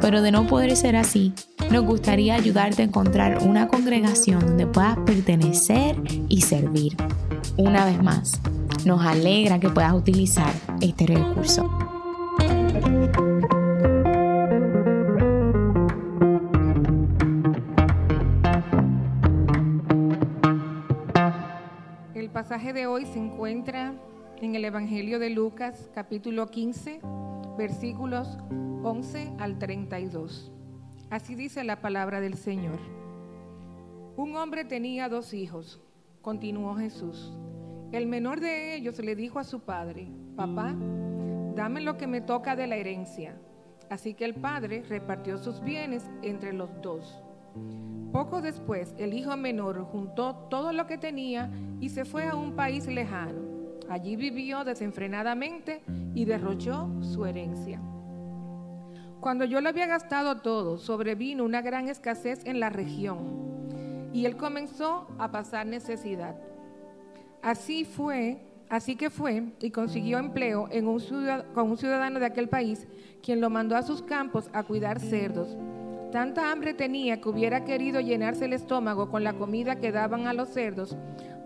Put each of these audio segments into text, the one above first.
pero de no poder ser así, nos gustaría ayudarte a encontrar una congregación donde puedas pertenecer y servir. Una vez más, nos alegra que puedas utilizar este recurso. El pasaje de hoy se encuentra en el Evangelio de Lucas, capítulo 15, versículos 11 al 32. Así dice la palabra del Señor. Un hombre tenía dos hijos, continuó Jesús. El menor de ellos le dijo a su padre, papá, dame lo que me toca de la herencia. Así que el padre repartió sus bienes entre los dos. Poco después, el hijo menor juntó todo lo que tenía y se fue a un país lejano Allí vivió desenfrenadamente y derrochó su herencia. Cuando yo lo había gastado todo, sobrevino una gran escasez en la región y él comenzó a pasar necesidad. Así fue, así que fue y consiguió empleo con un ciudadano de aquel país, quien lo mandó a sus campos a cuidar cerdos. Tanta hambre tenía que hubiera querido llenarse el estómago con la comida que daban a los cerdos,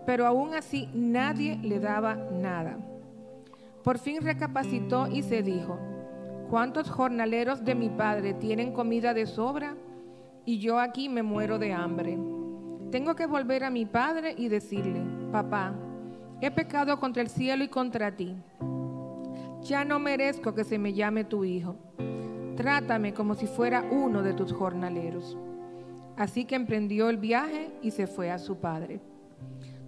pero aún así nadie le daba nada. Por fin recapacitó y se dijo, ¿cuántos jornaleros de mi padre tienen comida de sobra? Y yo aquí me muero de hambre. Tengo que volver a mi padre y decirle, papá, he pecado contra el cielo y contra ti. Ya no merezco que se me llame tu hijo. Trátame como si fuera uno de tus jornaleros. Así que emprendió el viaje y se fue a su padre.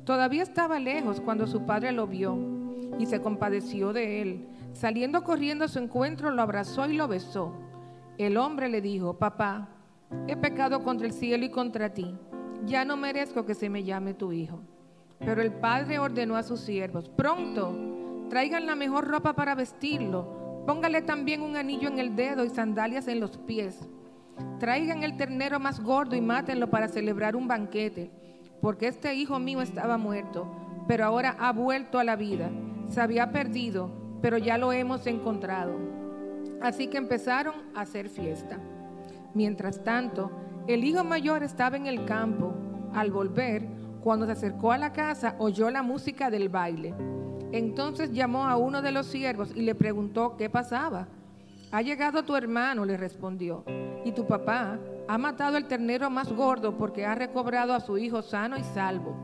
Todavía estaba lejos cuando su padre lo vio y se compadeció de él. Saliendo corriendo a su encuentro, lo abrazó y lo besó. El hombre le dijo, papá, he pecado contra el cielo y contra ti. Ya no merezco que se me llame tu hijo. Pero el padre ordenó a sus siervos, pronto, traigan la mejor ropa para vestirlo. Póngale también un anillo en el dedo y sandalias en los pies. Traigan el ternero más gordo y mátenlo para celebrar un banquete porque este hijo mío estaba muerto, pero ahora ha vuelto a la vida. Se había perdido, pero ya lo hemos encontrado. Así que empezaron a hacer fiesta. Mientras tanto, el hijo mayor estaba en el campo. Al volver, cuando se acercó a la casa, oyó la música del baile. Entonces llamó a uno de los siervos y le preguntó qué pasaba. Ha llegado tu hermano, le respondió, y tu papá ha matado el ternero más gordo porque ha recobrado a su hijo sano y salvo.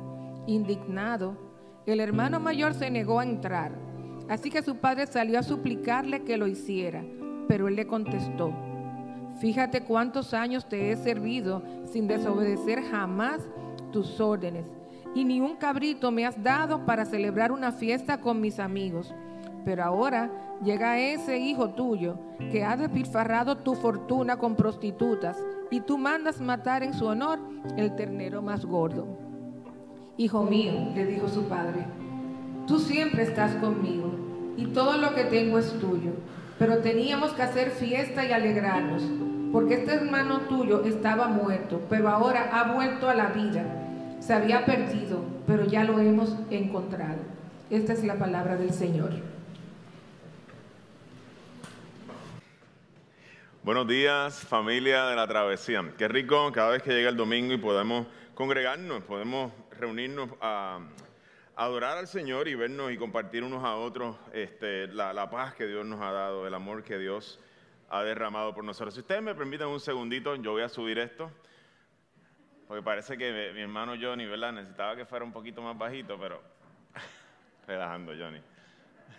Indignado, el hermano mayor se negó a entrar. Así que su padre salió a suplicarle que lo hiciera, pero él le contestó, fíjate cuántos años te he servido sin desobedecer jamás tus órdenes, y ni un cabrito me has dado para celebrar una fiesta con mis amigos. Pero ahora llega ese hijo tuyo que ha despilfarrado tu fortuna con prostitutas y tú mandas matar en su honor el ternero más gordo. Hijo mío, le dijo su padre, tú siempre estás conmigo y todo lo que tengo es tuyo, pero teníamos que hacer fiesta y alegrarnos, porque este hermano tuyo estaba muerto, pero ahora ha vuelto a la vida. Se había perdido, pero ya lo hemos encontrado. Esta es la palabra del Señor. Buenos días, familia de la travesía. Qué rico cada vez que llega el domingo y podemos congregarnos, podemos reunirnos a, adorar al Señor y vernos y compartir unos a otros este, la, paz que Dios nos ha dado, el amor que Dios ha derramado por nosotros. Si ustedes me permiten un segundito, yo voy a subir esto, porque parece que mi, hermano Johnny, ¿verdad? Necesitaba que fuera un poquito más bajito, pero relajando, Johnny.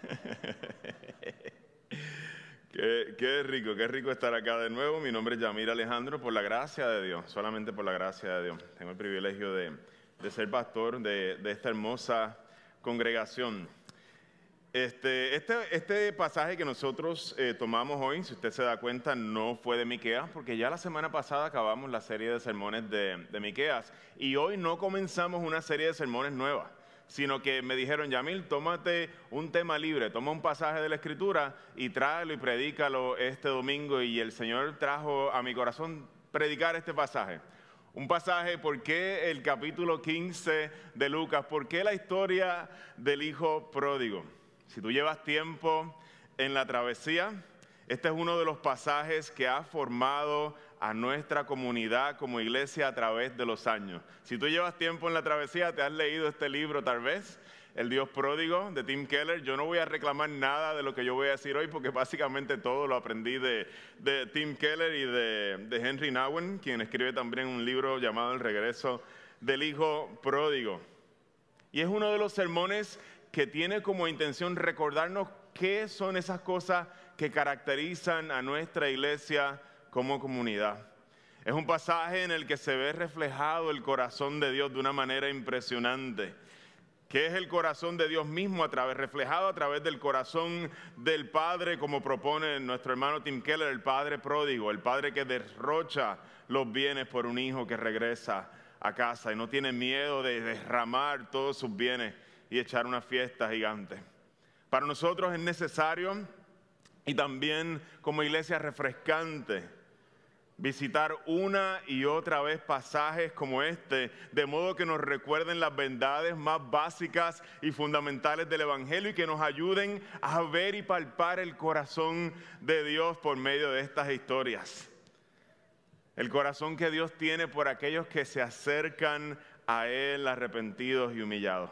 Qué, rico, qué rico estar acá de nuevo. Mi nombre es Yamir Alejandro, por la gracia de Dios, solamente por la gracia de Dios. Tengo el privilegio de, ser pastor de, esta hermosa congregación. Este, este, este, pasaje que nosotros eh, tomamos hoy, si usted se da cuenta, no fue de Miqueas, porque ya la semana pasada acabamos la serie de sermones de, de Miqueas y hoy no comenzamos una serie de sermones nueva, sino que me dijeron, Yamil, tómate un tema libre, toma un pasaje de la Escritura y tráelo y predícalo este domingo. Y el Señor trajo a mi corazón predicar este pasaje. Un pasaje, ¿por qué el capítulo 15 de Lucas? ¿Por qué la historia del hijo pródigo? Si tú llevas tiempo en la travesía, este es uno de los pasajes que ha formado a nuestra comunidad como iglesia a través de los años. Si tú llevas tiempo en la travesía, te has leído este libro tal vez, El Dios Pródigo de Tim Keller. Yo no voy a reclamar nada de lo que yo voy a decir hoy porque básicamente todo lo aprendí de, Tim Keller y de, Henry Nowen, quien escribe también un libro llamado El Regreso del Hijo Pródigo. Y es uno de los sermones que tiene como intención recordarnos qué son esas cosas que caracterizan a nuestra iglesia como comunidad. Es un pasaje en el que se ve reflejado el corazón de Dios de una manera impresionante, que es el corazón de Dios mismo a través, reflejado a través del corazón del Padre, como propone nuestro hermano Tim Keller, el Padre pródigo, el Padre que derrocha los bienes por un hijo que regresa a casa y no tiene miedo de derramar todos sus bienes y echar una fiesta gigante. Para nosotros es necesario y también como iglesia refrescante visitar una y otra vez pasajes como este, de modo que nos recuerden las verdades más básicas y fundamentales del Evangelio y que nos ayuden a ver y palpar el corazón de Dios por medio de estas historias. El corazón que Dios tiene por aquellos que se acercan a Él arrepentidos y humillados.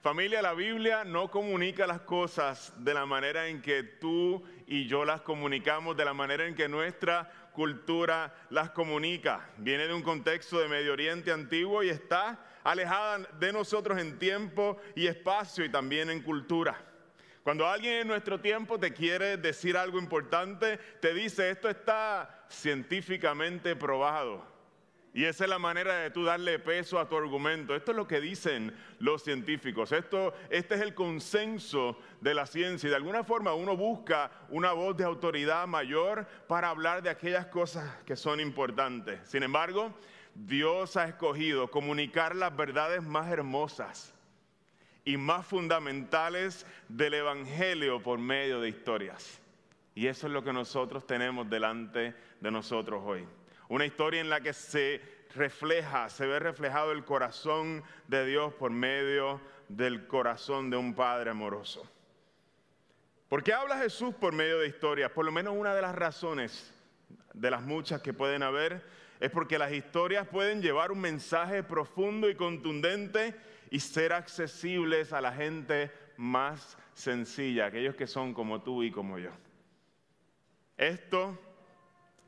Familia, la Biblia no comunica las cosas de la manera en que tú y yo las comunicamos, de la manera en que nuestra cultura las comunica. Viene de un contexto de Medio Oriente antiguo y está alejada de nosotros en tiempo y espacio y también en cultura. Cuando alguien en nuestro tiempo te quiere decir algo importante, te dice, esto está científicamente probado. Y esa es la manera de tú darle peso a tu argumento. Esto es lo que dicen los científicos. Esto, este es el consenso de la ciencia. Y de alguna forma uno busca una voz de autoridad mayor para hablar de aquellas cosas que son importantes. Sin embargo, Dios ha escogido comunicar las verdades más hermosas y más fundamentales del Evangelio por medio de historias. Y eso es lo que nosotros tenemos delante de nosotros hoy. Una historia en la que se refleja, se ve reflejado el corazón de Dios por medio del corazón de un Padre amoroso. ¿Por qué habla Jesús por medio de historias? Por lo menos una de las razones, de las muchas que pueden haber, es porque las historias pueden llevar un mensaje profundo y contundente y ser accesibles a la gente más sencilla, aquellos que son como tú y como yo. Esto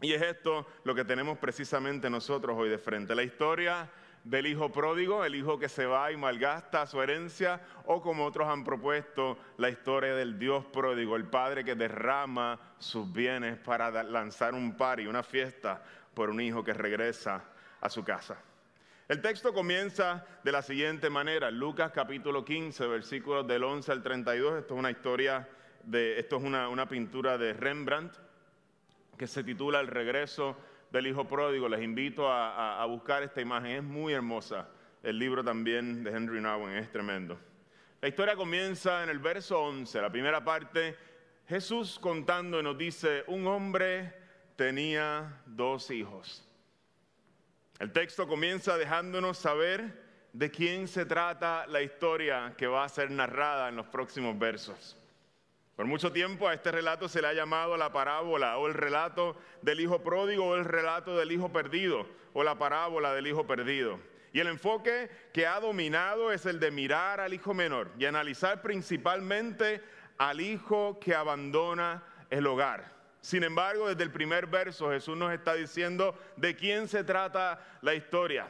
y es esto lo que tenemos precisamente nosotros hoy de frente. La historia del hijo pródigo, el hijo que se va y malgasta su herencia, o como otros han propuesto, la historia del Dios pródigo, el padre que derrama sus bienes para lanzar un par y una fiesta por un hijo que regresa a su casa. El texto comienza de la siguiente manera, Lucas capítulo 15, versículos del 11 al 32. Esto es una historia de, esto es una, una pintura de Rembrandt que se titula El regreso del Hijo Pródigo. Les invito a, buscar esta imagen, es muy hermosa. El libro también de Henry Nowen es tremendo. La historia comienza en el verso 11, la primera parte. Jesús contando nos dice, un hombre tenía dos hijos. El texto comienza dejándonos saber de quién se trata la historia que va a ser narrada en los próximos versos. Por mucho tiempo a este relato se le ha llamado la parábola o el relato del hijo pródigo o el relato del hijo perdido o la parábola del hijo perdido. Y el enfoque que ha dominado es el de mirar al hijo menor y analizar principalmente al hijo que abandona el hogar. Sin embargo, desde el primer verso Jesús nos está diciendo de quién se trata la historia.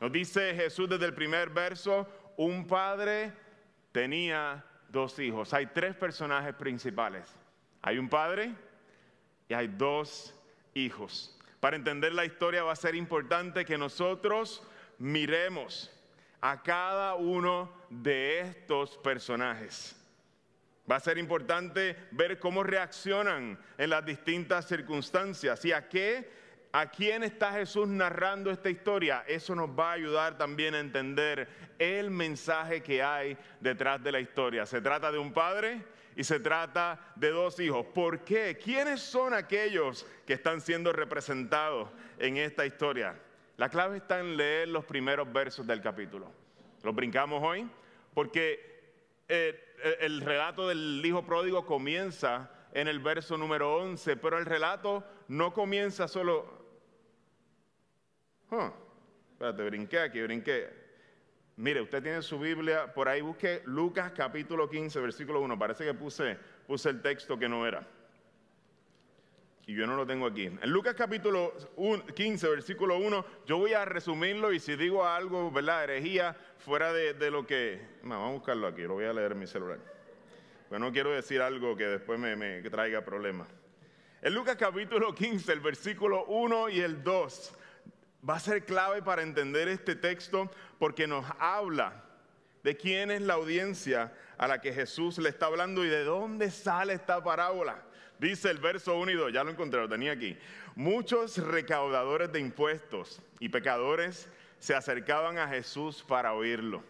Nos dice Jesús desde el primer verso, un padre tenía dos hijos. Hay tres personajes principales. Hay un padre y hay dos hijos. Para entender la historia va a ser importante que nosotros miremos a cada uno de estos personajes. Va a ser importante ver cómo reaccionan en las distintas circunstancias y a qué, a quién está Jesús narrando esta historia. Eso nos va a ayudar también a entender el mensaje que hay detrás de la historia. Se trata de un padre y se trata de dos hijos. ¿Por qué? ¿Quiénes son aquellos que están siendo representados en esta historia? La clave está en leer los primeros versos del capítulo. Lo brincamos hoy porque eh, el relato del hijo pródigo comienza en el verso número 11, pero el relato no comienza solo... espérate, brinqué aquí, brinqué. Mire, usted tiene su Biblia, por ahí busque Lucas capítulo 15, versículo 1. Parece que puse, puse el texto que no era y yo no lo tengo aquí. En Lucas capítulo 15, versículo 1, yo voy a resumirlo y si digo algo, ¿verdad? Herejía, fuera de, lo que... vamos a buscarlo aquí, lo voy a leer en mi celular. Porque no quiero decir algo que después me, traiga problemas. En Lucas capítulo 15, el versículo 1 y el 2, va a ser clave para entender este texto porque nos habla de quién es la audiencia a la que Jesús le está hablando y de dónde sale esta parábola. Dice el verso 1 y 2, ya lo encontré, lo tenía aquí. Muchos recaudadores de impuestos y pecadores se acercaban a Jesús para oírlo.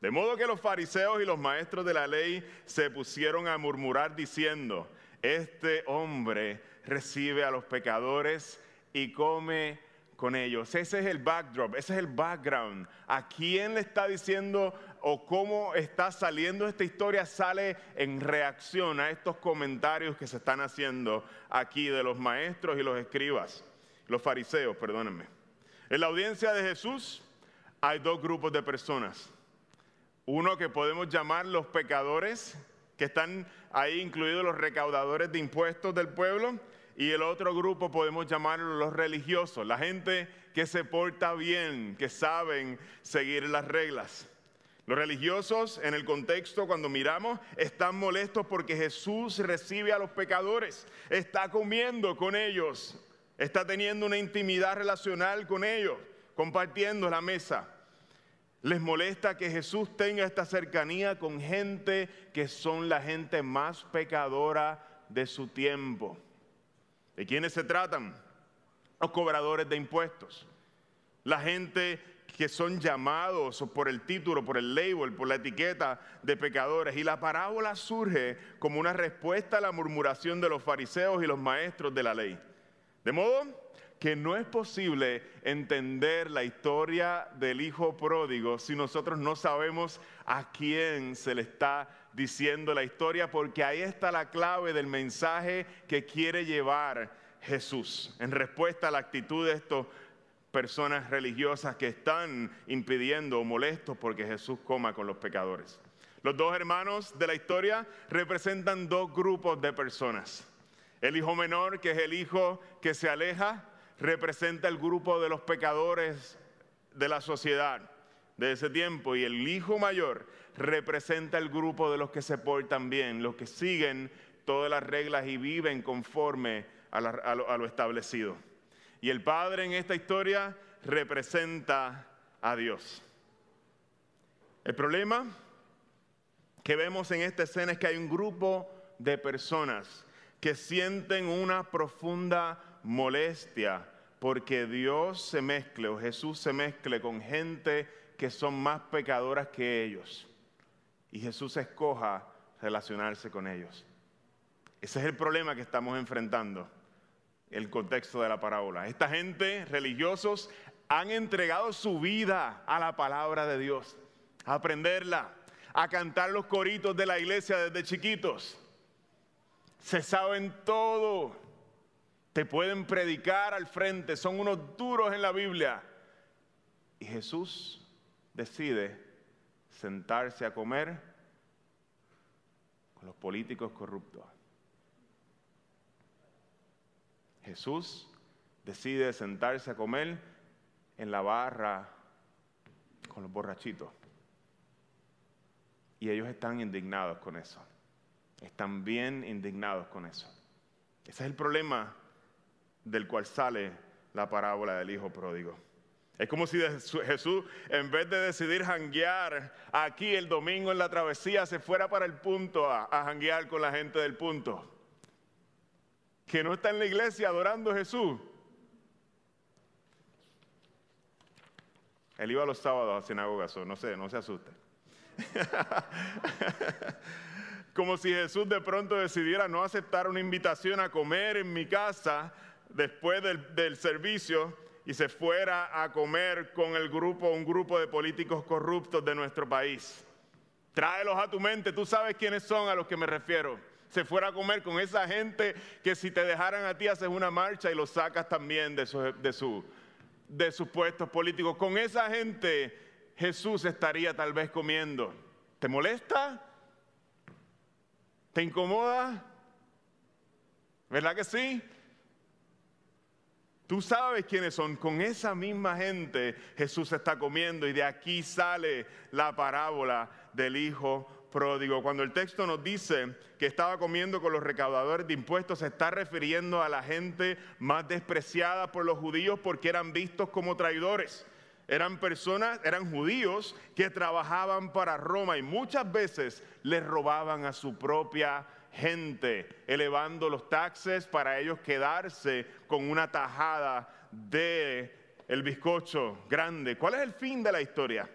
De modo que los fariseos y los maestros de la ley se pusieron a murmurar diciendo, este hombre recibe a los pecadores y come con ellos. Ese es el backdrop, ese es el background. ¿A quién le está diciendo o cómo está saliendo esta historia? Sale en reacción a estos comentarios que se están haciendo aquí de los maestros y los escribas, los fariseos, perdónenme. En la audiencia de Jesús hay dos grupos de personas. Uno que podemos llamar los pecadores, que están ahí incluidos los recaudadores de impuestos del pueblo, y el otro grupo podemos llamarlo los religiosos, la gente que se porta bien, que saben seguir las reglas. Los religiosos, en el contexto, cuando miramos, están molestos porque Jesús recibe a los pecadores, está comiendo con ellos, está teniendo una intimidad relacional con ellos, compartiendo la mesa. Les molesta que Jesús tenga esta cercanía con gente que son la gente más pecadora de su tiempo. ¿De quiénes se tratan? Los cobradores de impuestos. La gente que son llamados por el título, por el label, por la etiqueta de pecadores. Y la parábola surge como una respuesta a la murmuración de los fariseos y los maestros de la ley. De modo que no es posible entender la historia del hijo pródigo si nosotros no sabemos a quién se le está diciendo la historia, porque ahí está la clave del mensaje que quiere llevar Jesús en respuesta a la actitud de estas personas religiosas que están impidiendo o molestos porque Jesús coma con los pecadores. Los dos hermanos de la historia representan dos grupos de personas. El hijo menor, que es el hijo que se aleja, representa el grupo de los pecadores de la sociedad de ese tiempo y el hijo mayor representa el grupo de los que se portan bien, los que siguen todas las reglas y viven conforme a, lo, lo establecido. Y el Padre en esta historia representa a Dios. El problema que vemos en esta escena es que hay un grupo de personas que sienten una profunda molestia porque Dios se mezcle o Jesús se mezcle con gente que son más pecadoras que ellos. Y Jesús escoja relacionarse con ellos. Ese es el problema que estamos enfrentando, el contexto de la parábola. Esta gente, religiosos, han entregado su vida a la palabra de Dios, a aprenderla, a cantar los coritos de la iglesia desde chiquitos. Se saben todo te pueden predicar al frente, son unos duros en la Biblia. Y Jesús decide sentarse a comer los políticos corruptos. Jesús decide sentarse a comer en la barra con los borrachitos. Y ellos están indignados con eso. Están bien indignados con eso. Ese es el problema del cual sale la parábola del Hijo Pródigo. Es como si Jesús, en vez de decidir janguear aquí el domingo en la travesía, se fuera para el punto a, janguear con la gente del punto. Que no está en la iglesia adorando a Jesús. Él iba los sábados a sinagoga, no sé, no se asuste. Como si Jesús de pronto decidiera no aceptar una invitación a comer en mi casa después del servicio y se fuera a comer con el grupo, un grupo de políticos corruptos de nuestro país. Tráelos a tu mente, tú sabes quiénes son a los que me refiero. Se fuera a comer con esa gente que si te dejaran a ti haces una marcha y los sacas también de, su, de, su, de sus puestos políticos. Con esa gente Jesús estaría tal vez comiendo. ¿Te molesta? ¿Te incomoda? ¿Verdad que sí? Tú sabes quiénes son. Con esa misma gente Jesús está comiendo y de aquí sale la parábola del Hijo pródigo. Cuando el texto nos dice que estaba comiendo con los recaudadores de impuestos, se está refiriendo a la gente más despreciada por los judíos porque eran vistos como traidores. Eran personas, eran judíos que trabajaban para Roma y muchas veces les robaban a su propia gente, elevando los taxes para ellos quedarse con una tajada de el bizcocho grande. ¿Cuál es el fin de la historia?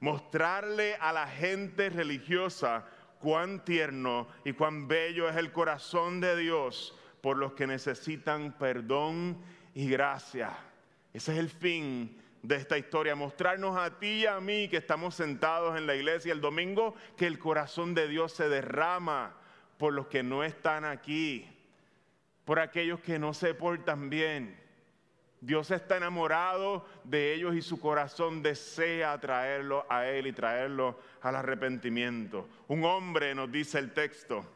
Mostrarle a la gente religiosa cuán tierno y cuán bello es el corazón de Dios por los que necesitan perdón y gracia. Ese es el fin de esta historia, mostrarnos a ti y a mí que estamos sentados en la iglesia el domingo, que el corazón de Dios se derrama por los que no están aquí, por aquellos que no se portan bien. Dios está enamorado de ellos y su corazón desea traerlo a Él y traerlo al arrepentimiento. Un hombre, nos dice el texto,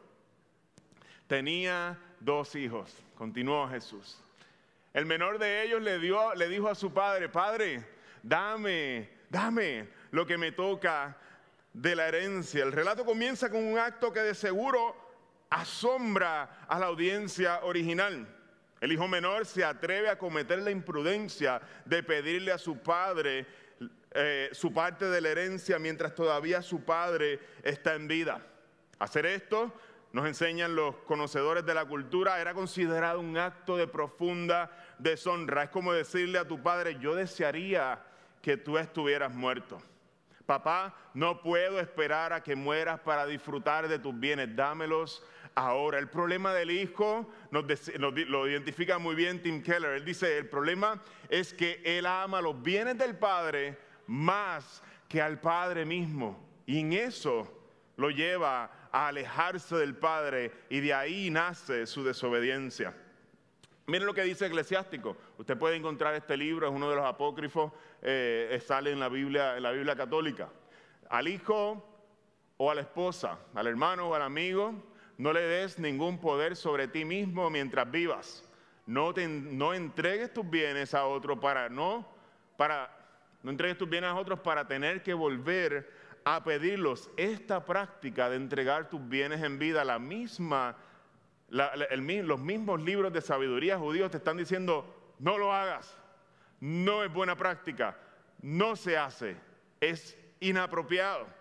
tenía dos hijos, continuó Jesús. El menor de ellos le, dio, le dijo a su padre, Padre, dame, dame lo que me toca de la herencia. El relato comienza con un acto que de seguro asombra a la audiencia original. El hijo menor se atreve a cometer la imprudencia de pedirle a su padre eh, su parte de la herencia mientras todavía su padre está en vida. Hacer esto, nos enseñan los conocedores de la cultura, era considerado un acto de profunda deshonra. Es como decirle a tu padre, yo desearía que tú estuvieras muerto. Papá, no puedo esperar a que mueras para disfrutar de tus bienes, dámelos ahora. El problema del hijo lo identifica muy bien Tim Keller. Él dice, el problema es que él ama los bienes del padre más que al padre mismo. Y en eso lo lleva a alejarse del padre y de ahí nace su desobediencia. Miren lo que dice Eclesiástico. Usted puede encontrar este libro, es uno de los apócrifos, eh, sale en la, Biblia, en la Biblia católica. Al hijo o a la esposa, al hermano o al amigo, no le des ningún poder sobre ti mismo mientras vivas. No, no entregues tus bienes a otro para no, para, no entregues tus bienes a otros para tener que volver a pedirlos. Esta práctica de entregar tus bienes en vida, la misma, los mismos libros de sabiduría judíos te están diciendo, no lo hagas, no es buena práctica, no se hace, es inapropiado.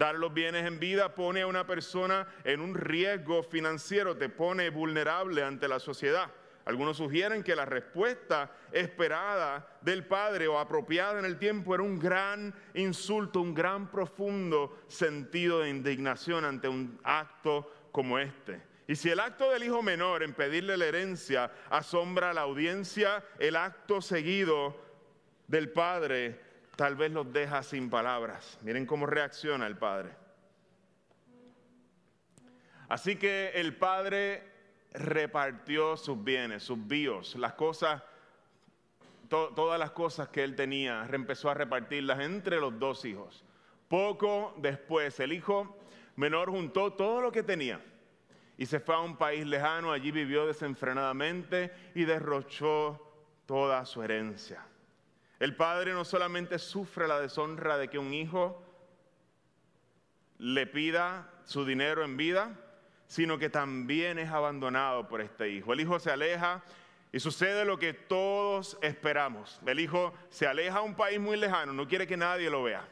Dar los bienes en vida pone a una persona en un riesgo financiero, te pone vulnerable ante la sociedad. Algunos sugieren que la respuesta esperada del Padre o apropiada en el tiempo era un gran insulto, un gran profundo sentido de indignación ante un acto como este. Y si el acto del hijo menor en pedirle la herencia asombra a la audiencia, el acto seguido del Padre tal vez los deja sin palabras. Miren cómo reacciona el padre. Así que el padre repartió sus bienes, sus bíos, las cosas, todas las cosas que él tenía, empezó a repartirlas entre los dos hijos. Poco después, el hijo menor juntó todo lo que tenía y se fue a un país lejano, allí vivió desenfrenadamente y derrochó toda su herencia. El padre no solamente sufre la deshonra de que un hijo le pida su dinero en vida, sino que también es abandonado por este hijo. El hijo se aleja Y sucede lo que todos esperamos. El hijo se aleja a un país muy lejano, no quiere que nadie lo vea.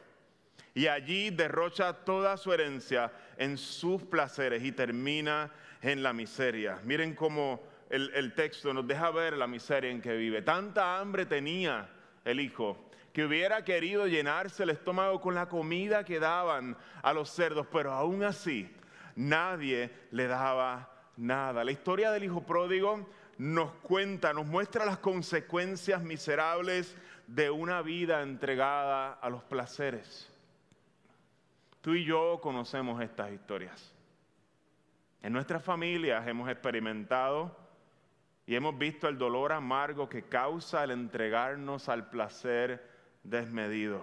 Y allí derrocha toda su herencia en sus placeres y termina en la miseria. Miren cómo el, texto nos deja ver la miseria en que vive. Tanta hambre tenía el hijo que hubiera querido llenarse el estómago con la comida que daban a los cerdos, pero aún así nadie le daba nada. La historia del hijo pródigo nos cuenta, nos muestra las consecuencias miserables de una vida entregada a los placeres. Tú y yo conocemos estas historias. En nuestras familias hemos experimentado y hemos visto el dolor amargo que causa el entregarnos al placer desmedido.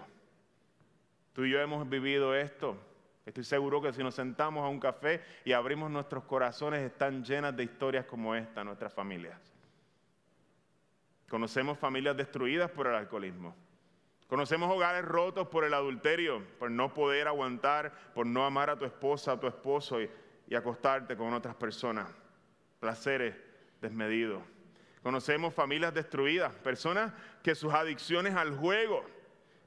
Tú y yo hemos vivido esto. Estoy seguro que si nos sentamos a un café y abrimos nuestros corazones, están llenas de historias como esta, nuestras familias. Conocemos familias destruidas por el alcoholismo. Conocemos hogares rotos por el adulterio, por no poder aguantar, por no amar a tu esposa, a tu esposo y, y acostarte con otras personas. Placeres desmedidos. Conocemos familias destruidas, personas que sus adicciones al juego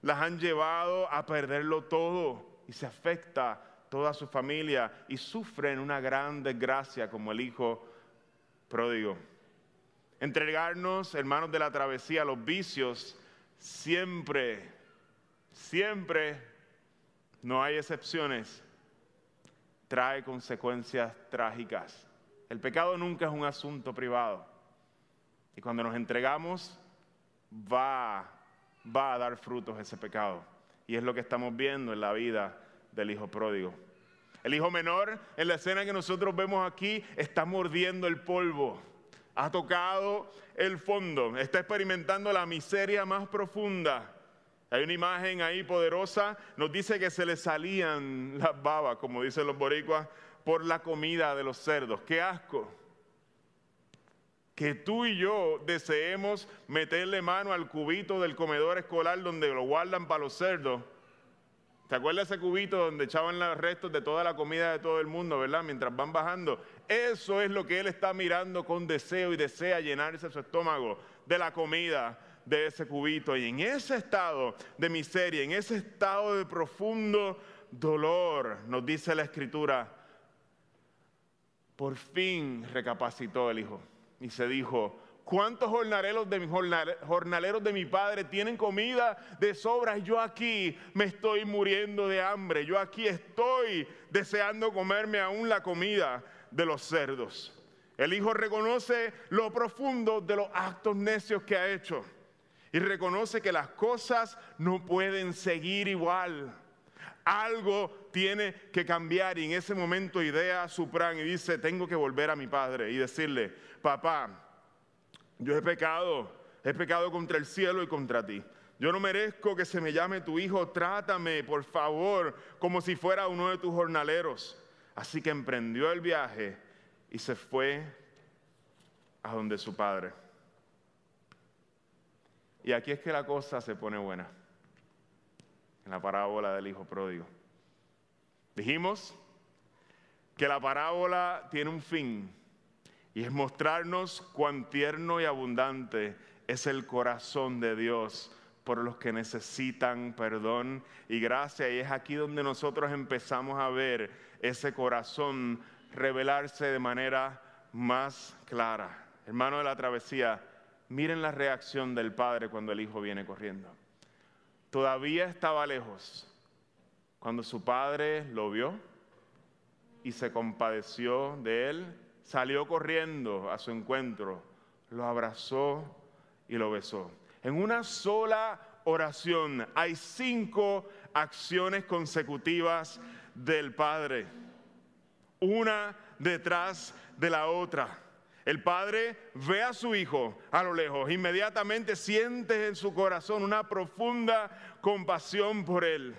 las han llevado a perderlo todo y se afecta toda su familia y sufren una gran desgracia como el hijo pródigo. Entregarnos, hermanos de la travesía, a los vicios, siempre, siempre, no hay excepciones, trae consecuencias trágicas. El pecado nunca es un asunto privado. Y cuando nos entregamos, va, va a dar frutos ese pecado. Y es lo que estamos viendo en la vida del hijo pródigo. El hijo menor, en la escena que nosotros vemos aquí, está mordiendo el polvo. Ha tocado el fondo, está experimentando la miseria más profunda. Hay una imagen ahí poderosa, nos dice que se le salían las babas, como dicen los boricuas, por la comida de los cerdos. ¡Qué asco! que tú y yo deseemos meterle mano al cubito del comedor escolar donde lo guardan para los cerdos. ¿Te acuerdas ese cubito donde echaban los restos de toda la comida de todo el mundo, verdad? Mientras van bajando. Eso es lo que él está mirando con deseo y desea llenarse su estómago de la comida de ese cubito. Y en ese estado de miseria, en ese estado de profundo dolor, nos dice la escritura, por fin recapacitó el hijo y se dijo, ¿cuántos jornaleros de, mi, padre tienen comida de sobra? Yo aquí me estoy muriendo de hambre, yo aquí estoy deseando comerme aún la comida de los cerdos. El hijo reconoce lo profundo de los actos necios que ha hecho y reconoce que las cosas no pueden seguir igual. Algo tiene que cambiar y en ese momento idea su plan y dice, tengo que volver a mi padre y decirle, papá, yo he pecado, he pecado contra el cielo y contra ti. Yo no merezco que se me llame tu hijo, trátame, por favor, como si fuera uno de tus jornaleros. Así que emprendió el viaje y se fue a donde su padre. Y aquí es que la cosa se pone buena, en la parábola del hijo pródigo. Dijimos que la parábola tiene un fin y es mostrarnos cuán tierno y abundante es el corazón de Dios por los que necesitan perdón y gracia. Y es aquí donde nosotros empezamos a ver ese corazón revelarse de manera más clara. Hermano de la travesía, miren la reacción del padre cuando el hijo viene corriendo. Todavía estaba lejos cuando su padre lo vio y se compadeció de él salió corriendo a su encuentro, lo abrazó y lo besó. En una sola oración hay cinco acciones consecutivas del Padre, una detrás de la otra. El padre ve a su hijo a lo lejos, inmediatamente siente en su corazón una profunda compasión por él.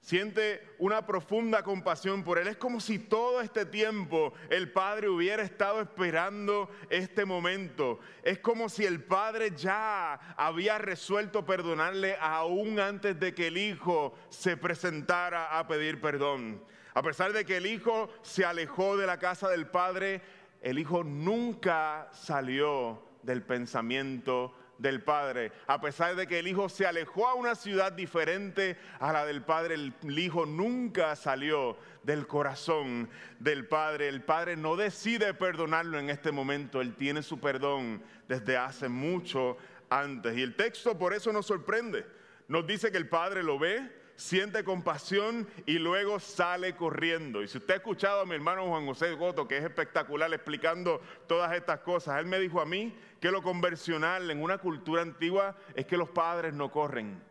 siente una profunda compasión por él. Es como si todo este tiempo el padre hubiera estado esperando este momento. Es como si el padre ya había resuelto perdonarle aún antes de que el hijo se presentara a pedir perdón. A pesar de que el hijo se alejó de la casa del padre, el hijo nunca salió del pensamiento del Padre. A pesar de que el Hijo se alejó a una ciudad diferente a la del Padre, el Hijo nunca salió del corazón del Padre. El Padre no decide perdonarlo en este momento, Él tiene su perdón desde hace mucho antes. Y el texto por eso nos sorprende. Nos dice que el Padre lo ve, siente compasión y luego sale corriendo. Y si usted ha escuchado a mi hermano Juan José Goto, que es espectacular explicando todas estas cosas, él me dijo a mí que lo convencional en una cultura antigua es que los padres no corren.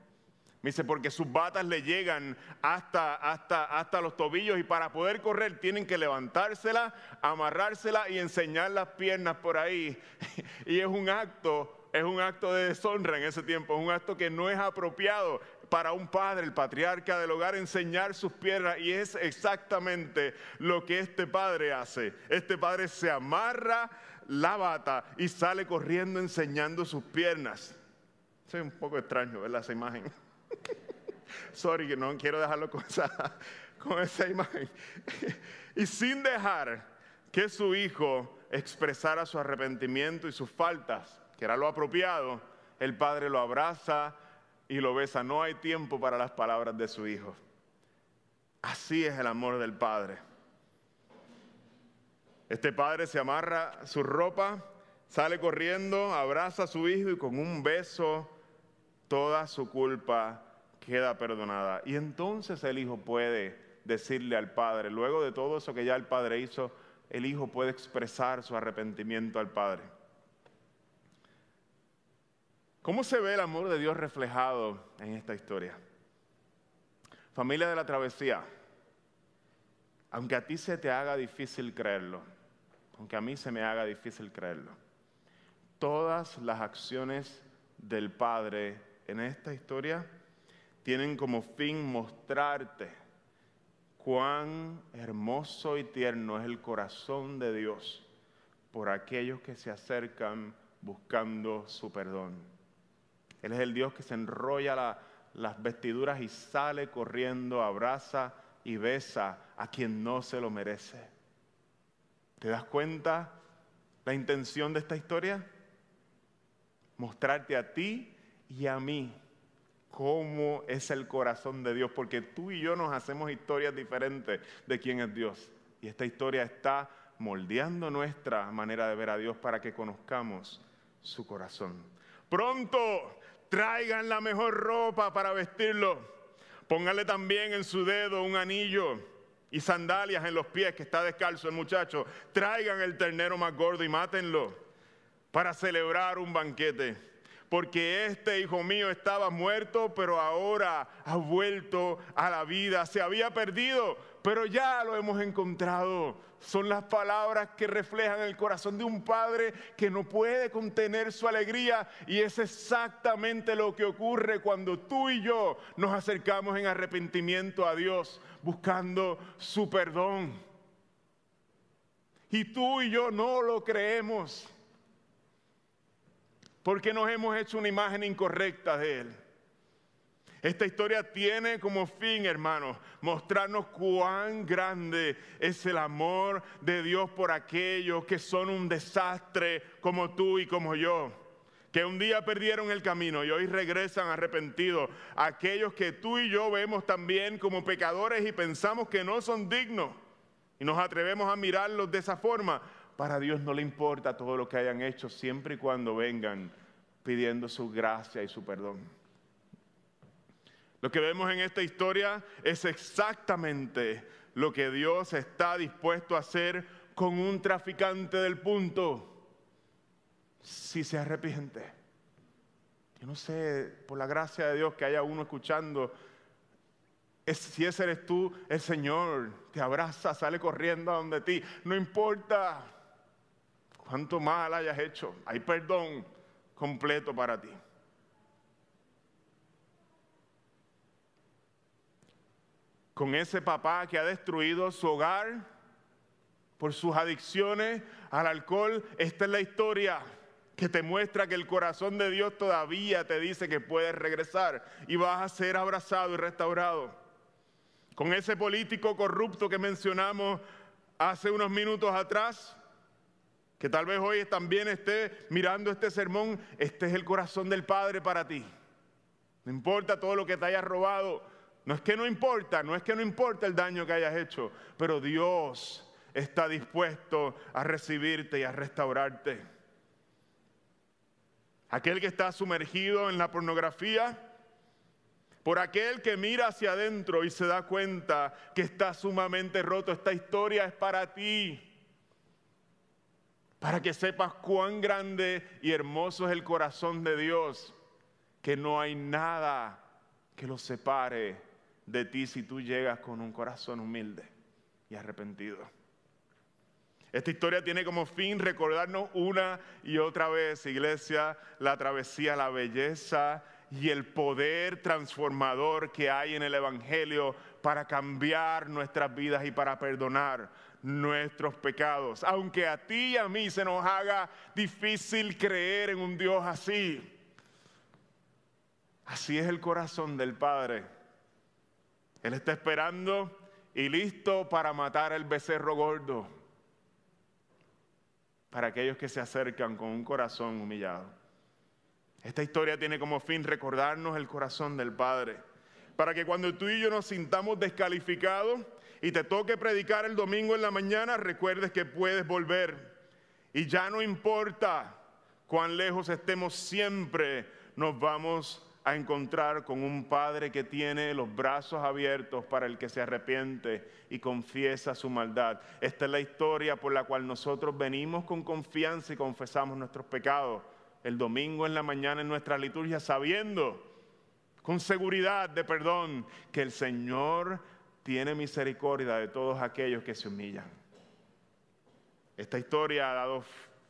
Me dice, porque sus batas le llegan hasta, hasta, hasta los tobillos y para poder correr tienen que levantársela, amarrársela y enseñar las piernas por ahí. y es un acto, es un acto de deshonra en ese tiempo, es un acto que no es apropiado para un padre, el patriarca del hogar, enseñar sus piernas. Y es exactamente lo que este padre hace. Este padre se amarra la bata y sale corriendo enseñando sus piernas. Es un poco extraño ver esa imagen. Sorry, que no quiero dejarlo con esa, con esa imagen. y sin dejar que su hijo expresara su arrepentimiento y sus faltas, que era lo apropiado, el padre lo abraza, y lo besa. No hay tiempo para las palabras de su hijo. Así es el amor del Padre. Este padre se amarra su ropa, sale corriendo, abraza a su hijo y con un beso toda su culpa queda perdonada. Y entonces el hijo puede decirle al padre, luego de todo eso que ya el padre hizo, el hijo puede expresar su arrepentimiento al padre. ¿Cómo se ve el amor de Dios reflejado en esta historia? Familia de la travesía, aunque a ti se te haga difícil creerlo, aunque a mí se me haga difícil creerlo, todas las acciones del Padre en esta historia tienen como fin mostrarte cuán hermoso y tierno es el corazón de Dios por aquellos que se acercan buscando su perdón. Él es el Dios que se enrolla las vestiduras y sale corriendo, abraza y besa a quien no se lo merece. ¿Te das cuenta la intención de esta historia? Mostrarte a ti y a mí cómo es el corazón de Dios, porque tú y yo nos hacemos historias diferentes de quién es Dios. Y esta historia está moldeando nuestra manera de ver a Dios para que conozcamos su corazón. Pronto traigan la mejor ropa para vestirlo. Pónganle también en su dedo un anillo y sandalias en los pies, que está descalzo el muchacho. Traigan el ternero más gordo y mátenlo para celebrar un banquete. Porque este hijo mío estaba muerto, pero ahora ha vuelto a la vida. Se había perdido, pero ya lo hemos encontrado. Son las palabras que reflejan el corazón de un padre que no puede contener su alegría y es exactamente lo que ocurre cuando tú y yo nos acercamos en arrepentimiento a Dios buscando su perdón. Y tú y yo no lo creemos porque nos hemos hecho una imagen incorrecta de Él. Esta historia tiene como fin, hermanos, mostrarnos cuán grande es el amor de Dios por aquellos que son un desastre como tú y como yo. Que un día perdieron el camino y hoy regresan arrepentidos. Aquellos que tú y yo vemos también como pecadores y pensamos que no son dignos. Y nos atrevemos a mirarlos de esa forma. Para Dios no le importa todo lo que hayan hecho siempre y cuando vengan pidiendo su gracia y su perdón. Lo que vemos en esta historia es exactamente lo que Dios está dispuesto a hacer con un traficante del punto si se arrepiente. Yo no sé, por la gracia de Dios, que haya uno escuchando. si ese eres tú, el Señor te abraza, sale corriendo a donde ti. No importa cuánto mal hayas hecho, hay perdón completo para ti. Con ese papá que ha destruido su hogar por sus adicciones al alcohol. Esta es la historia que te muestra que el corazón de Dios todavía te dice que puedes regresar y vas a ser abrazado y restaurado. Con ese político corrupto que mencionamos hace unos minutos atrás, que tal vez hoy también esté mirando este sermón, este es el corazón del Padre para ti. No importa todo lo que te hayas robado, no es que no importa, no es que no importa el daño que hayas hecho, pero Dios está dispuesto a recibirte y a restaurarte. Aquel que está sumergido en la pornografía, por aquel que mira hacia adentro y se da cuenta que está sumamente roto. Esta historia es para ti, para que sepas cuán grande y hermoso es el corazón de Dios, que no hay nada que lo separe de ti si tú llegas con un corazón humilde y arrepentido. Esta historia tiene como fin recordarnos una y otra vez, iglesia, la travesía, la belleza y el poder transformador que hay en el Evangelio para cambiar nuestras vidas y para perdonar nuestros pecados. Aunque a ti y a mí se nos haga difícil creer en un Dios así. Así es el corazón del Padre él está esperando y listo para matar el becerro gordo. Para aquellos que se acercan con un corazón humillado. Esta historia tiene como fin recordarnos el corazón del Padre. Para que cuando tú y yo nos sintamos descalificados y te toque predicar el domingo en la mañana, recuerdes que puedes volver. Y ya no importa cuán lejos estemos, siempre nos vamos a encontrar con un Padre que tiene los brazos abiertos para el que se arrepiente y confiesa su maldad. Esta es la historia por la cual nosotros venimos con confianza y confesamos nuestros pecados el domingo en la mañana en nuestra liturgia, sabiendo con seguridad de perdón que el Señor tiene misericordia de todos aquellos que se humillan. Esta historia ha dado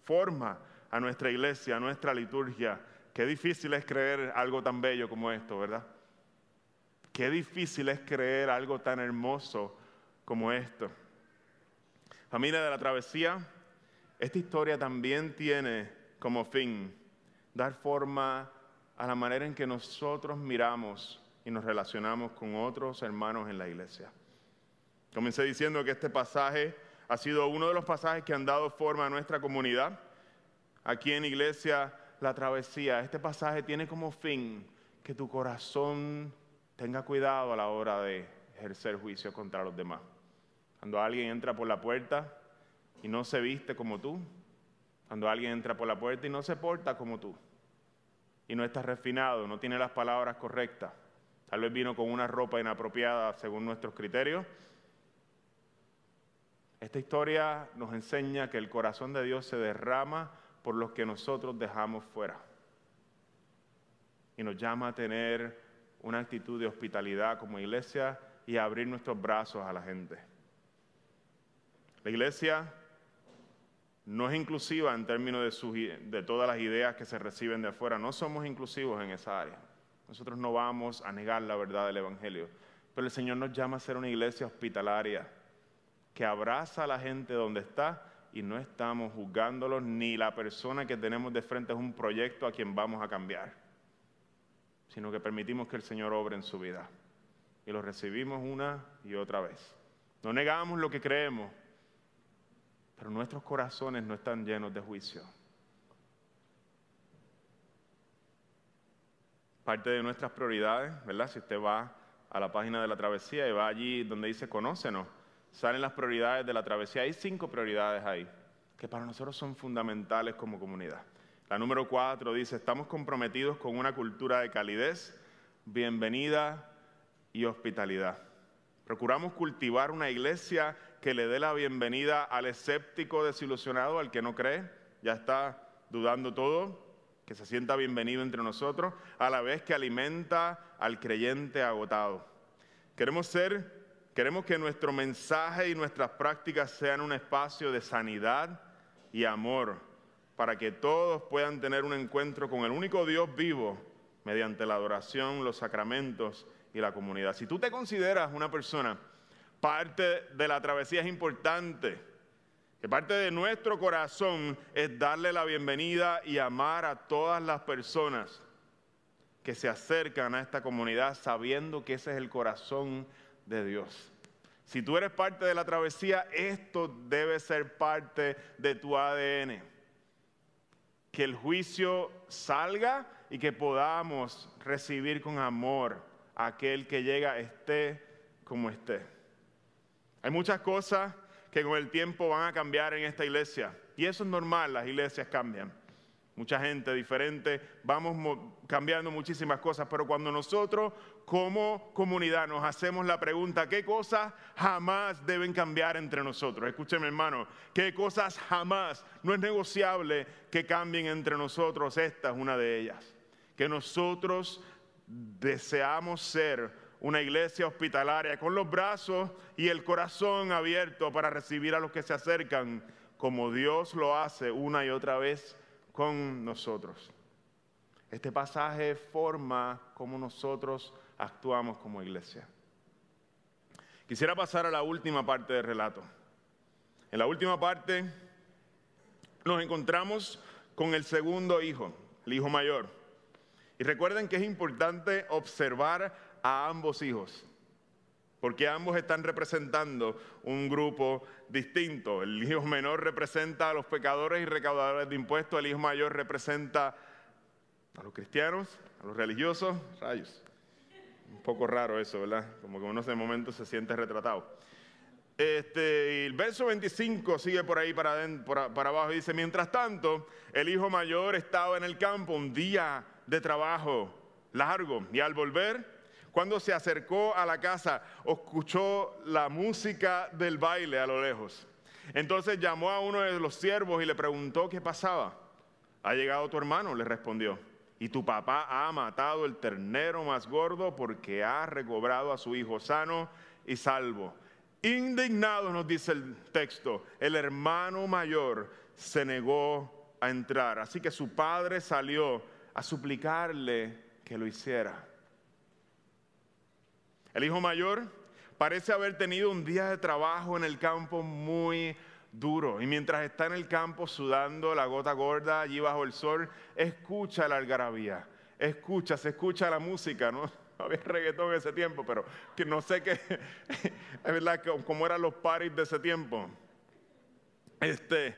forma a nuestra iglesia, a nuestra liturgia Qué difícil es creer algo tan bello como esto, ¿verdad? Qué difícil es creer algo tan hermoso como esto. Familia de la travesía, esta historia también tiene como fin dar forma a la manera en que nosotros miramos y nos relacionamos con otros hermanos en la iglesia. Comencé diciendo que este pasaje ha sido uno de los pasajes que han dado forma a nuestra comunidad. Aquí en Iglesia la travesía, este pasaje tiene como fin que tu corazón tenga cuidado a la hora de ejercer juicio contra los demás. Cuando alguien entra por la puerta y no se viste como tú, cuando alguien entra por la puerta y no se porta como tú, y no está refinado, no tiene las palabras correctas, tal vez vino con una ropa inapropiada según nuestros criterios, esta historia nos enseña que el corazón de Dios se derrama por los que nosotros dejamos fuera. Y nos llama a tener una actitud de hospitalidad como iglesia y a abrir nuestros brazos a la gente. La iglesia no es inclusiva en términos de, de todas las ideas que se reciben de afuera. No somos inclusivos en esa área. Nosotros no vamos a negar la verdad del Evangelio. Pero el Señor nos llama a ser una iglesia hospitalaria que abraza a la gente donde está y no estamos juzgándolos, ni la persona que tenemos de frente es un proyecto a quien vamos a cambiar, sino que permitimos que el Señor obre en su vida. Y lo recibimos una y otra vez. No negamos lo que creemos, pero nuestros corazones no están llenos de juicio. Parte de nuestras prioridades, ¿verdad? Si usted va a la página de la travesía y va allí donde dice conócenos, salen las prioridades de la travesía. Hay cinco prioridades ahí que para nosotros son fundamentales como comunidad. La número cuatro dice, estamos comprometidos con una cultura de calidez, bienvenida y hospitalidad. Procuramos cultivar una iglesia que le dé la bienvenida al escéptico desilusionado, al que no cree, ya está dudando todo, que se sienta bienvenido entre nosotros, a la vez que alimenta al creyente agotado. Queremos ser Queremos que nuestro mensaje y nuestras prácticas sean un espacio de sanidad y amor para que todos puedan tener un encuentro con el único Dios vivo mediante la adoración, los sacramentos y la comunidad. Si tú te consideras una persona, parte de la travesía es importante, que parte de nuestro corazón es darle la bienvenida y amar a todas las personas que se acercan a esta comunidad sabiendo que ese es el corazón de Dios. Si tú eres parte de la travesía, esto debe ser parte de tu ADN. Que el juicio salga y que podamos recibir con amor a aquel que llega, esté como esté. Hay muchas cosas que con el tiempo van a cambiar en esta iglesia. Y eso es normal, las iglesias cambian mucha gente diferente, vamos cambiando muchísimas cosas, pero cuando nosotros como comunidad nos hacemos la pregunta, ¿qué cosas jamás deben cambiar entre nosotros? Escúcheme hermano, ¿qué cosas jamás no es negociable que cambien entre nosotros? Esta es una de ellas. Que nosotros deseamos ser una iglesia hospitalaria con los brazos y el corazón abierto para recibir a los que se acercan como Dios lo hace una y otra vez con nosotros. Este pasaje forma cómo nosotros actuamos como iglesia. Quisiera pasar a la última parte del relato. En la última parte nos encontramos con el segundo hijo, el hijo mayor. Y recuerden que es importante observar a ambos hijos porque ambos están representando un grupo distinto. El hijo menor representa a los pecadores y recaudadores de impuestos, el hijo mayor representa a los cristianos, a los religiosos, rayos. Un poco raro eso, ¿verdad? Como que uno ese momento se siente retratado. Este, el verso 25 sigue por ahí para, para abajo y dice, mientras tanto, el hijo mayor estaba en el campo un día de trabajo largo y al volver cuando se acercó a la casa, escuchó la música del baile a lo lejos. Entonces llamó a uno de los siervos y le preguntó qué pasaba. ¿Ha llegado tu hermano? Le respondió. Y tu papá ha matado el ternero más gordo porque ha recobrado a su hijo sano y salvo. Indignado nos dice el texto, el hermano mayor se negó a entrar. Así que su padre salió a suplicarle que lo hiciera. El hijo mayor parece haber tenido un día de trabajo en el campo muy duro y mientras está en el campo sudando la gota gorda allí bajo el sol, escucha la algarabía, escucha, se escucha la música, ¿no? había reggaetón en ese tiempo, pero que no sé qué, es verdad, cómo eran los paris de ese tiempo. Este,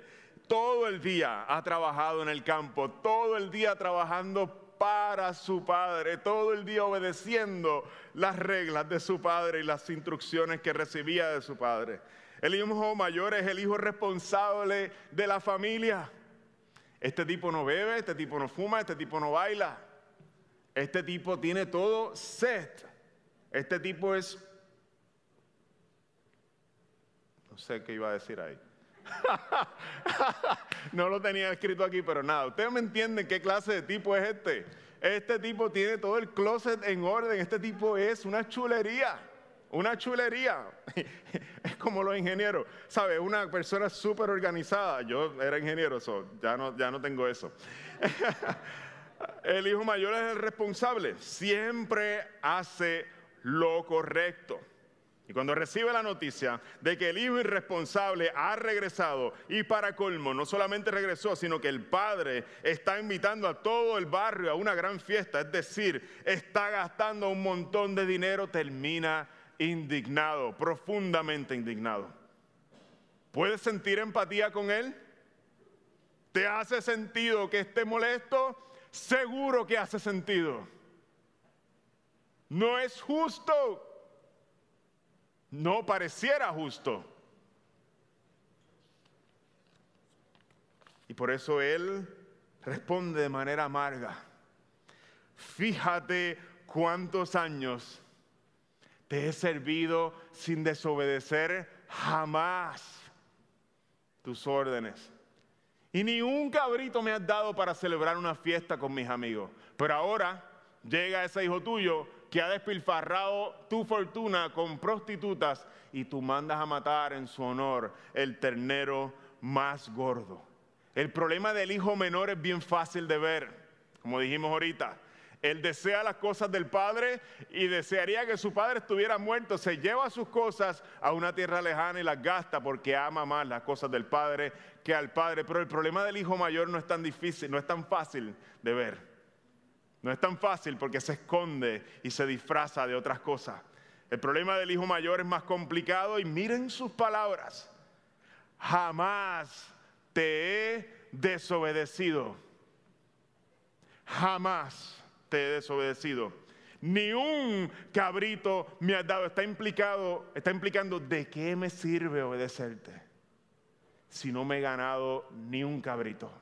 todo el día ha trabajado en el campo, todo el día trabajando para su padre, todo el día obedeciendo las reglas de su padre y las instrucciones que recibía de su padre. El hijo mayor es el hijo responsable de la familia. Este tipo no bebe, este tipo no fuma, este tipo no baila. Este tipo tiene todo set. Este tipo es... No sé qué iba a decir ahí. no lo tenía escrito aquí, pero nada. Ustedes me entienden qué clase de tipo es este. Este tipo tiene todo el closet en orden. Este tipo es una chulería. Una chulería. es como los ingenieros. ¿Sabe? Una persona súper organizada. Yo era ingeniero, ya, no, ya no tengo eso. el hijo mayor es el responsable. Siempre hace lo correcto. Y cuando recibe la noticia de que el hijo irresponsable ha regresado y para colmo no solamente regresó, sino que el padre está invitando a todo el barrio a una gran fiesta, es decir, está gastando un montón de dinero, termina indignado, profundamente indignado. ¿Puedes sentir empatía con él? ¿Te hace sentido que esté molesto? Seguro que hace sentido. No es justo no pareciera justo. Y por eso Él responde de manera amarga. Fíjate cuántos años te he servido sin desobedecer jamás tus órdenes. Y ni un cabrito me has dado para celebrar una fiesta con mis amigos. Pero ahora llega ese hijo tuyo que ha despilfarrado tu fortuna con prostitutas y tú mandas a matar en su honor el ternero más gordo. El problema del hijo menor es bien fácil de ver, como dijimos ahorita. Él desea las cosas del Padre y desearía que su Padre estuviera muerto. Se lleva sus cosas a una tierra lejana y las gasta porque ama más las cosas del Padre que al Padre. Pero el problema del hijo mayor no es tan difícil, no es tan fácil de ver. No es tan fácil porque se esconde y se disfraza de otras cosas. El problema del hijo mayor es más complicado y miren sus palabras. Jamás te he desobedecido. Jamás te he desobedecido. Ni un cabrito me has dado. Está implicado, está implicando de qué me sirve obedecerte si no me he ganado ni un cabrito.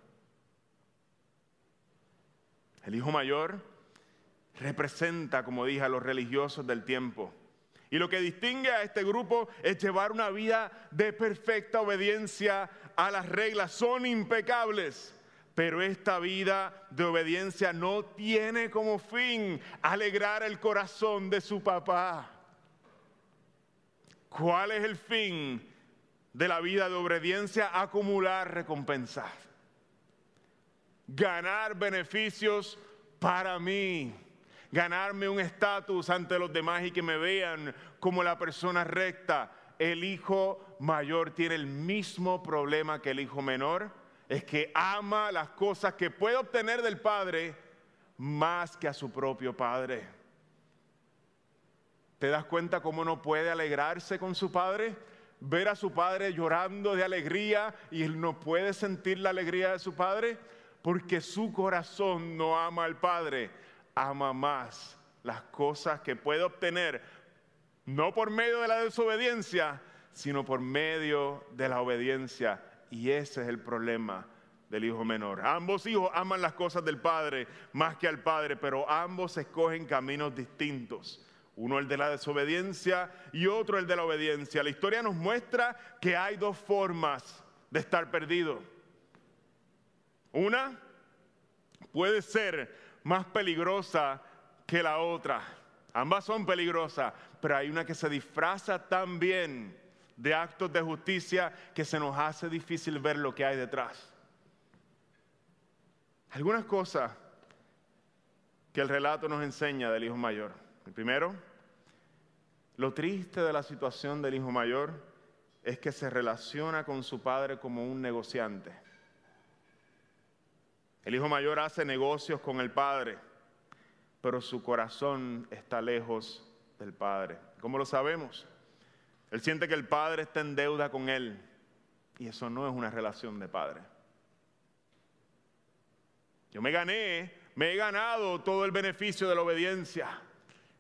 El hijo mayor representa, como dije, a los religiosos del tiempo. Y lo que distingue a este grupo es llevar una vida de perfecta obediencia a las reglas. Son impecables. Pero esta vida de obediencia no tiene como fin alegrar el corazón de su papá. ¿Cuál es el fin de la vida de obediencia? Acumular recompensas. Ganar beneficios para mí. Ganarme un estatus ante los demás y que me vean como la persona recta. El hijo mayor tiene el mismo problema que el hijo menor es que ama las cosas que puede obtener del Padre más que a su propio Padre. ¿Te das cuenta cómo no puede alegrarse con su Padre? Ver a su Padre llorando de alegría y él no puede sentir la alegría de su Padre porque su corazón no ama al Padre, ama más las cosas que puede obtener, no por medio de la desobediencia, sino por medio de la obediencia y ese es el problema del hijo menor. Ambos hijos aman las cosas del padre más que al padre, pero ambos escogen caminos distintos. Uno el de la desobediencia y otro el de la obediencia. La historia nos muestra que hay dos formas de estar perdido. Una puede ser más peligrosa que la otra. Ambas son peligrosas, pero hay una que se disfraza tan bien de actos de justicia que se nos hace difícil ver lo que hay detrás. Algunas cosas que el relato nos enseña del hijo mayor. El primero, lo triste de la situación del hijo mayor es que se relaciona con su padre como un negociante. El hijo mayor hace negocios con el padre, pero su corazón está lejos del padre. ¿Cómo lo sabemos? Él siente que el padre está en deuda con él. Y eso no es una relación de padre. Yo me gané, me he ganado todo el beneficio de la obediencia.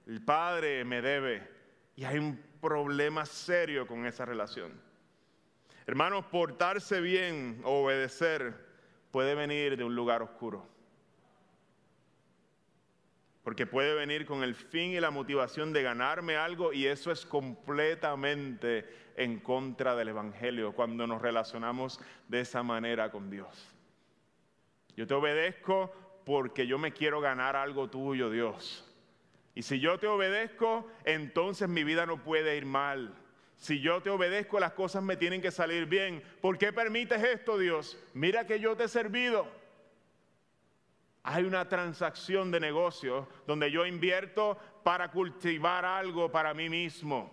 El padre me debe. Y hay un problema serio con esa relación. Hermanos, portarse bien obedecer puede venir de un lugar oscuro. Porque puede venir con el fin y la motivación de ganarme algo y eso es completamente en contra del Evangelio cuando nos relacionamos de esa manera con Dios. Yo te obedezco porque yo me quiero ganar algo tuyo, Dios. Y si yo te obedezco, entonces mi vida no puede ir mal. Si yo te obedezco, las cosas me tienen que salir bien. ¿Por qué permites esto, Dios? Mira que yo te he servido. Hay una transacción de negocio donde yo invierto para cultivar algo para mí mismo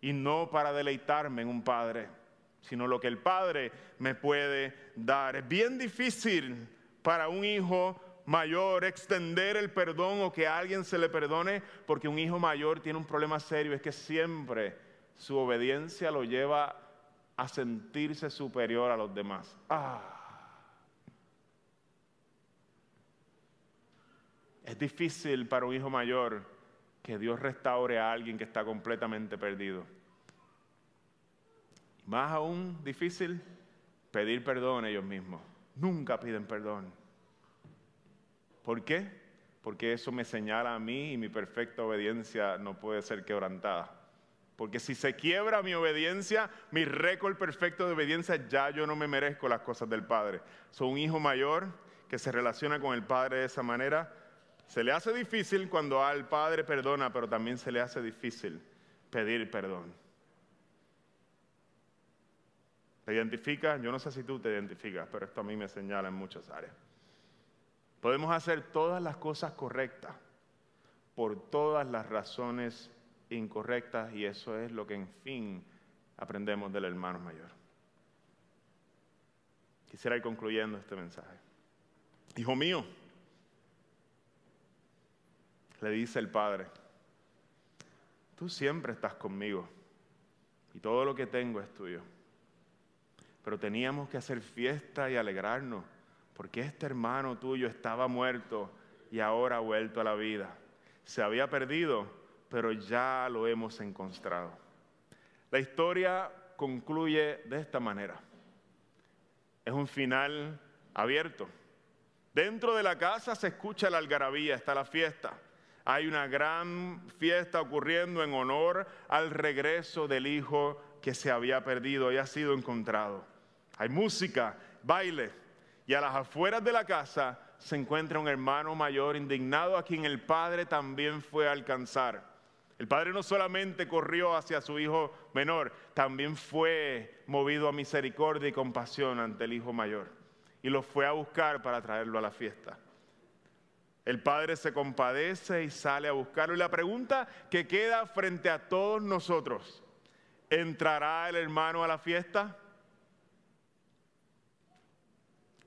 y no para deleitarme en un padre, sino lo que el padre me puede dar. Es bien difícil para un hijo mayor extender el perdón o que a alguien se le perdone porque un hijo mayor tiene un problema serio, es que siempre su obediencia lo lleva a sentirse superior a los demás. Ah. Es difícil para un hijo mayor que Dios restaure a alguien que está completamente perdido. Más aún difícil pedir perdón ellos mismos. Nunca piden perdón. ¿Por qué? Porque eso me señala a mí y mi perfecta obediencia no puede ser quebrantada. Porque si se quiebra mi obediencia, mi récord perfecto de obediencia, ya yo no me merezco las cosas del Padre. Soy un hijo mayor que se relaciona con el Padre de esa manera se le hace difícil cuando al Padre perdona, pero también se le hace difícil pedir perdón. ¿Te identificas? Yo no sé si tú te identificas, pero esto a mí me señala en muchas áreas. Podemos hacer todas las cosas correctas por todas las razones incorrectas y eso es lo que en fin aprendemos del hermano mayor. Quisiera ir concluyendo este mensaje. Hijo mío, le dice el Padre, tú siempre estás conmigo y todo lo que tengo es tuyo. Pero teníamos que hacer fiesta y alegrarnos porque este hermano tuyo estaba muerto y ahora ha vuelto a la vida. Se había perdido, pero ya lo hemos encontrado. La historia concluye de esta manera. Es un final abierto. Dentro de la casa se escucha la algarabía, está la fiesta. Hay una gran fiesta ocurriendo en honor al regreso del hijo que se había perdido y ha sido encontrado. Hay música, baile, y a las afueras de la casa se encuentra un hermano mayor indignado a quien el padre también fue a alcanzar. El padre no solamente corrió hacia su hijo menor, también fue movido a misericordia y compasión ante el hijo mayor y lo fue a buscar para traerlo a la fiesta. El padre se compadece y sale a buscarlo. Y la pregunta que queda frente a todos nosotros, ¿entrará el hermano a la fiesta?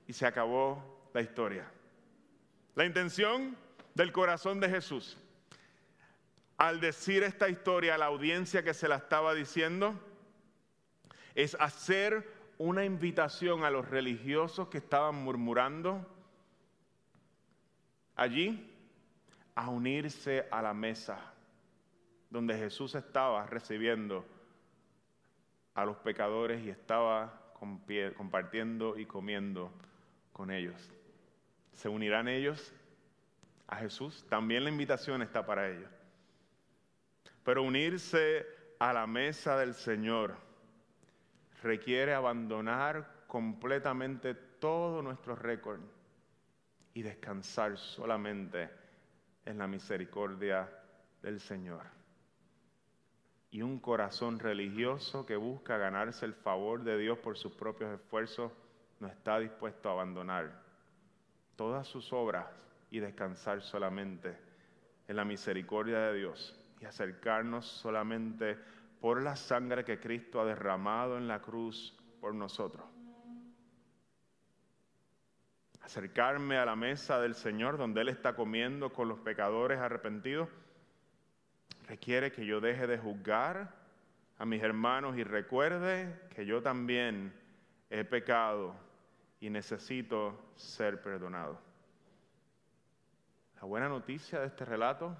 Y se acabó la historia. La intención del corazón de Jesús al decir esta historia a la audiencia que se la estaba diciendo es hacer una invitación a los religiosos que estaban murmurando allí a unirse a la mesa donde Jesús estaba recibiendo a los pecadores y estaba compartiendo y comiendo con ellos. ¿Se unirán ellos a Jesús? También la invitación está para ellos. Pero unirse a la mesa del Señor requiere abandonar completamente todo nuestro récord y descansar solamente en la misericordia del Señor. Y un corazón religioso que busca ganarse el favor de Dios por sus propios esfuerzos no está dispuesto a abandonar todas sus obras y descansar solamente en la misericordia de Dios y acercarnos solamente por la sangre que Cristo ha derramado en la cruz por nosotros. Acercarme a la mesa del Señor donde Él está comiendo con los pecadores arrepentidos requiere que yo deje de juzgar a mis hermanos y recuerde que yo también he pecado y necesito ser perdonado. La buena noticia de este relato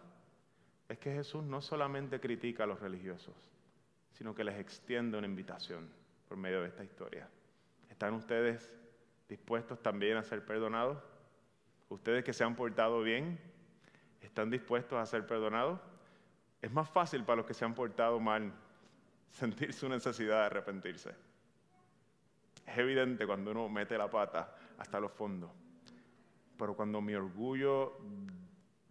es que Jesús no solamente critica a los religiosos, sino que les extiende una invitación por medio de esta historia. ¿Están ustedes dispuestos también a ser perdonados? ¿Ustedes que se han portado bien, están dispuestos a ser perdonados? Es más fácil para los que se han portado mal sentir su necesidad de arrepentirse. Es evidente cuando uno mete la pata hasta los fondos. Pero cuando mi orgullo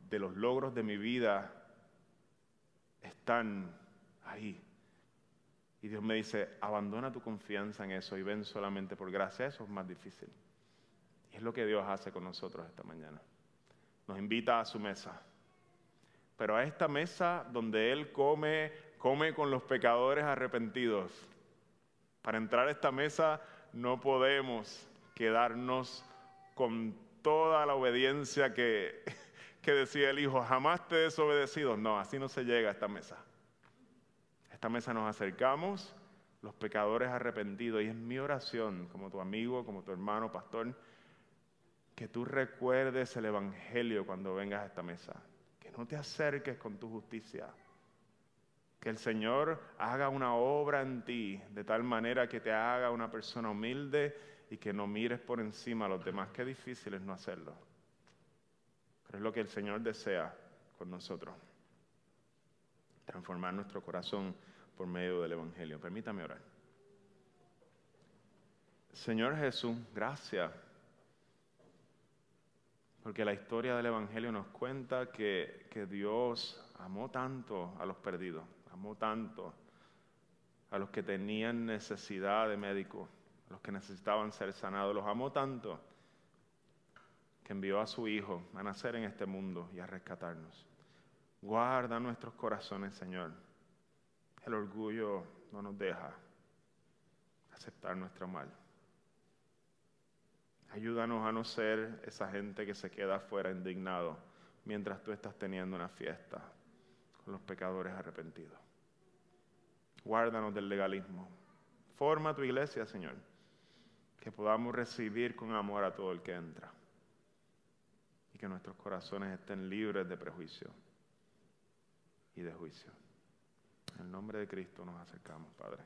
de los logros de mi vida están ahí. Y Dios me dice, abandona tu confianza en eso y ven solamente por gracia. Eso es más difícil. Y es lo que Dios hace con nosotros esta mañana. Nos invita a su mesa. Pero a esta mesa donde Él come, come con los pecadores arrepentidos. Para entrar a esta mesa no podemos quedarnos con toda la obediencia que, que decía el Hijo, jamás te he desobedecido. No, así no se llega a esta mesa. Esta mesa nos acercamos, los pecadores arrepentidos, y es mi oración, como tu amigo, como tu hermano, pastor, que tú recuerdes el Evangelio cuando vengas a esta mesa. Que no te acerques con tu justicia. Que el Señor haga una obra en ti de tal manera que te haga una persona humilde y que no mires por encima a los demás. Qué difícil es no hacerlo es lo que el Señor desea con nosotros. Transformar nuestro corazón por medio del Evangelio. Permítame orar. Señor Jesús, gracias. Porque la historia del Evangelio nos cuenta que, que Dios amó tanto a los perdidos, amó tanto a los que tenían necesidad de médico, a los que necesitaban ser sanados, los amó tanto que envió a su Hijo a nacer en este mundo y a rescatarnos. Guarda nuestros corazones, Señor. El orgullo no nos deja aceptar nuestro mal. Ayúdanos a no ser esa gente que se queda afuera indignado mientras tú estás teniendo una fiesta con los pecadores arrepentidos. Guárdanos del legalismo. Forma tu iglesia, Señor, que podamos recibir con amor a todo el que entra que nuestros corazones estén libres de prejuicio y de juicio. En el nombre de Cristo nos acercamos, Padre.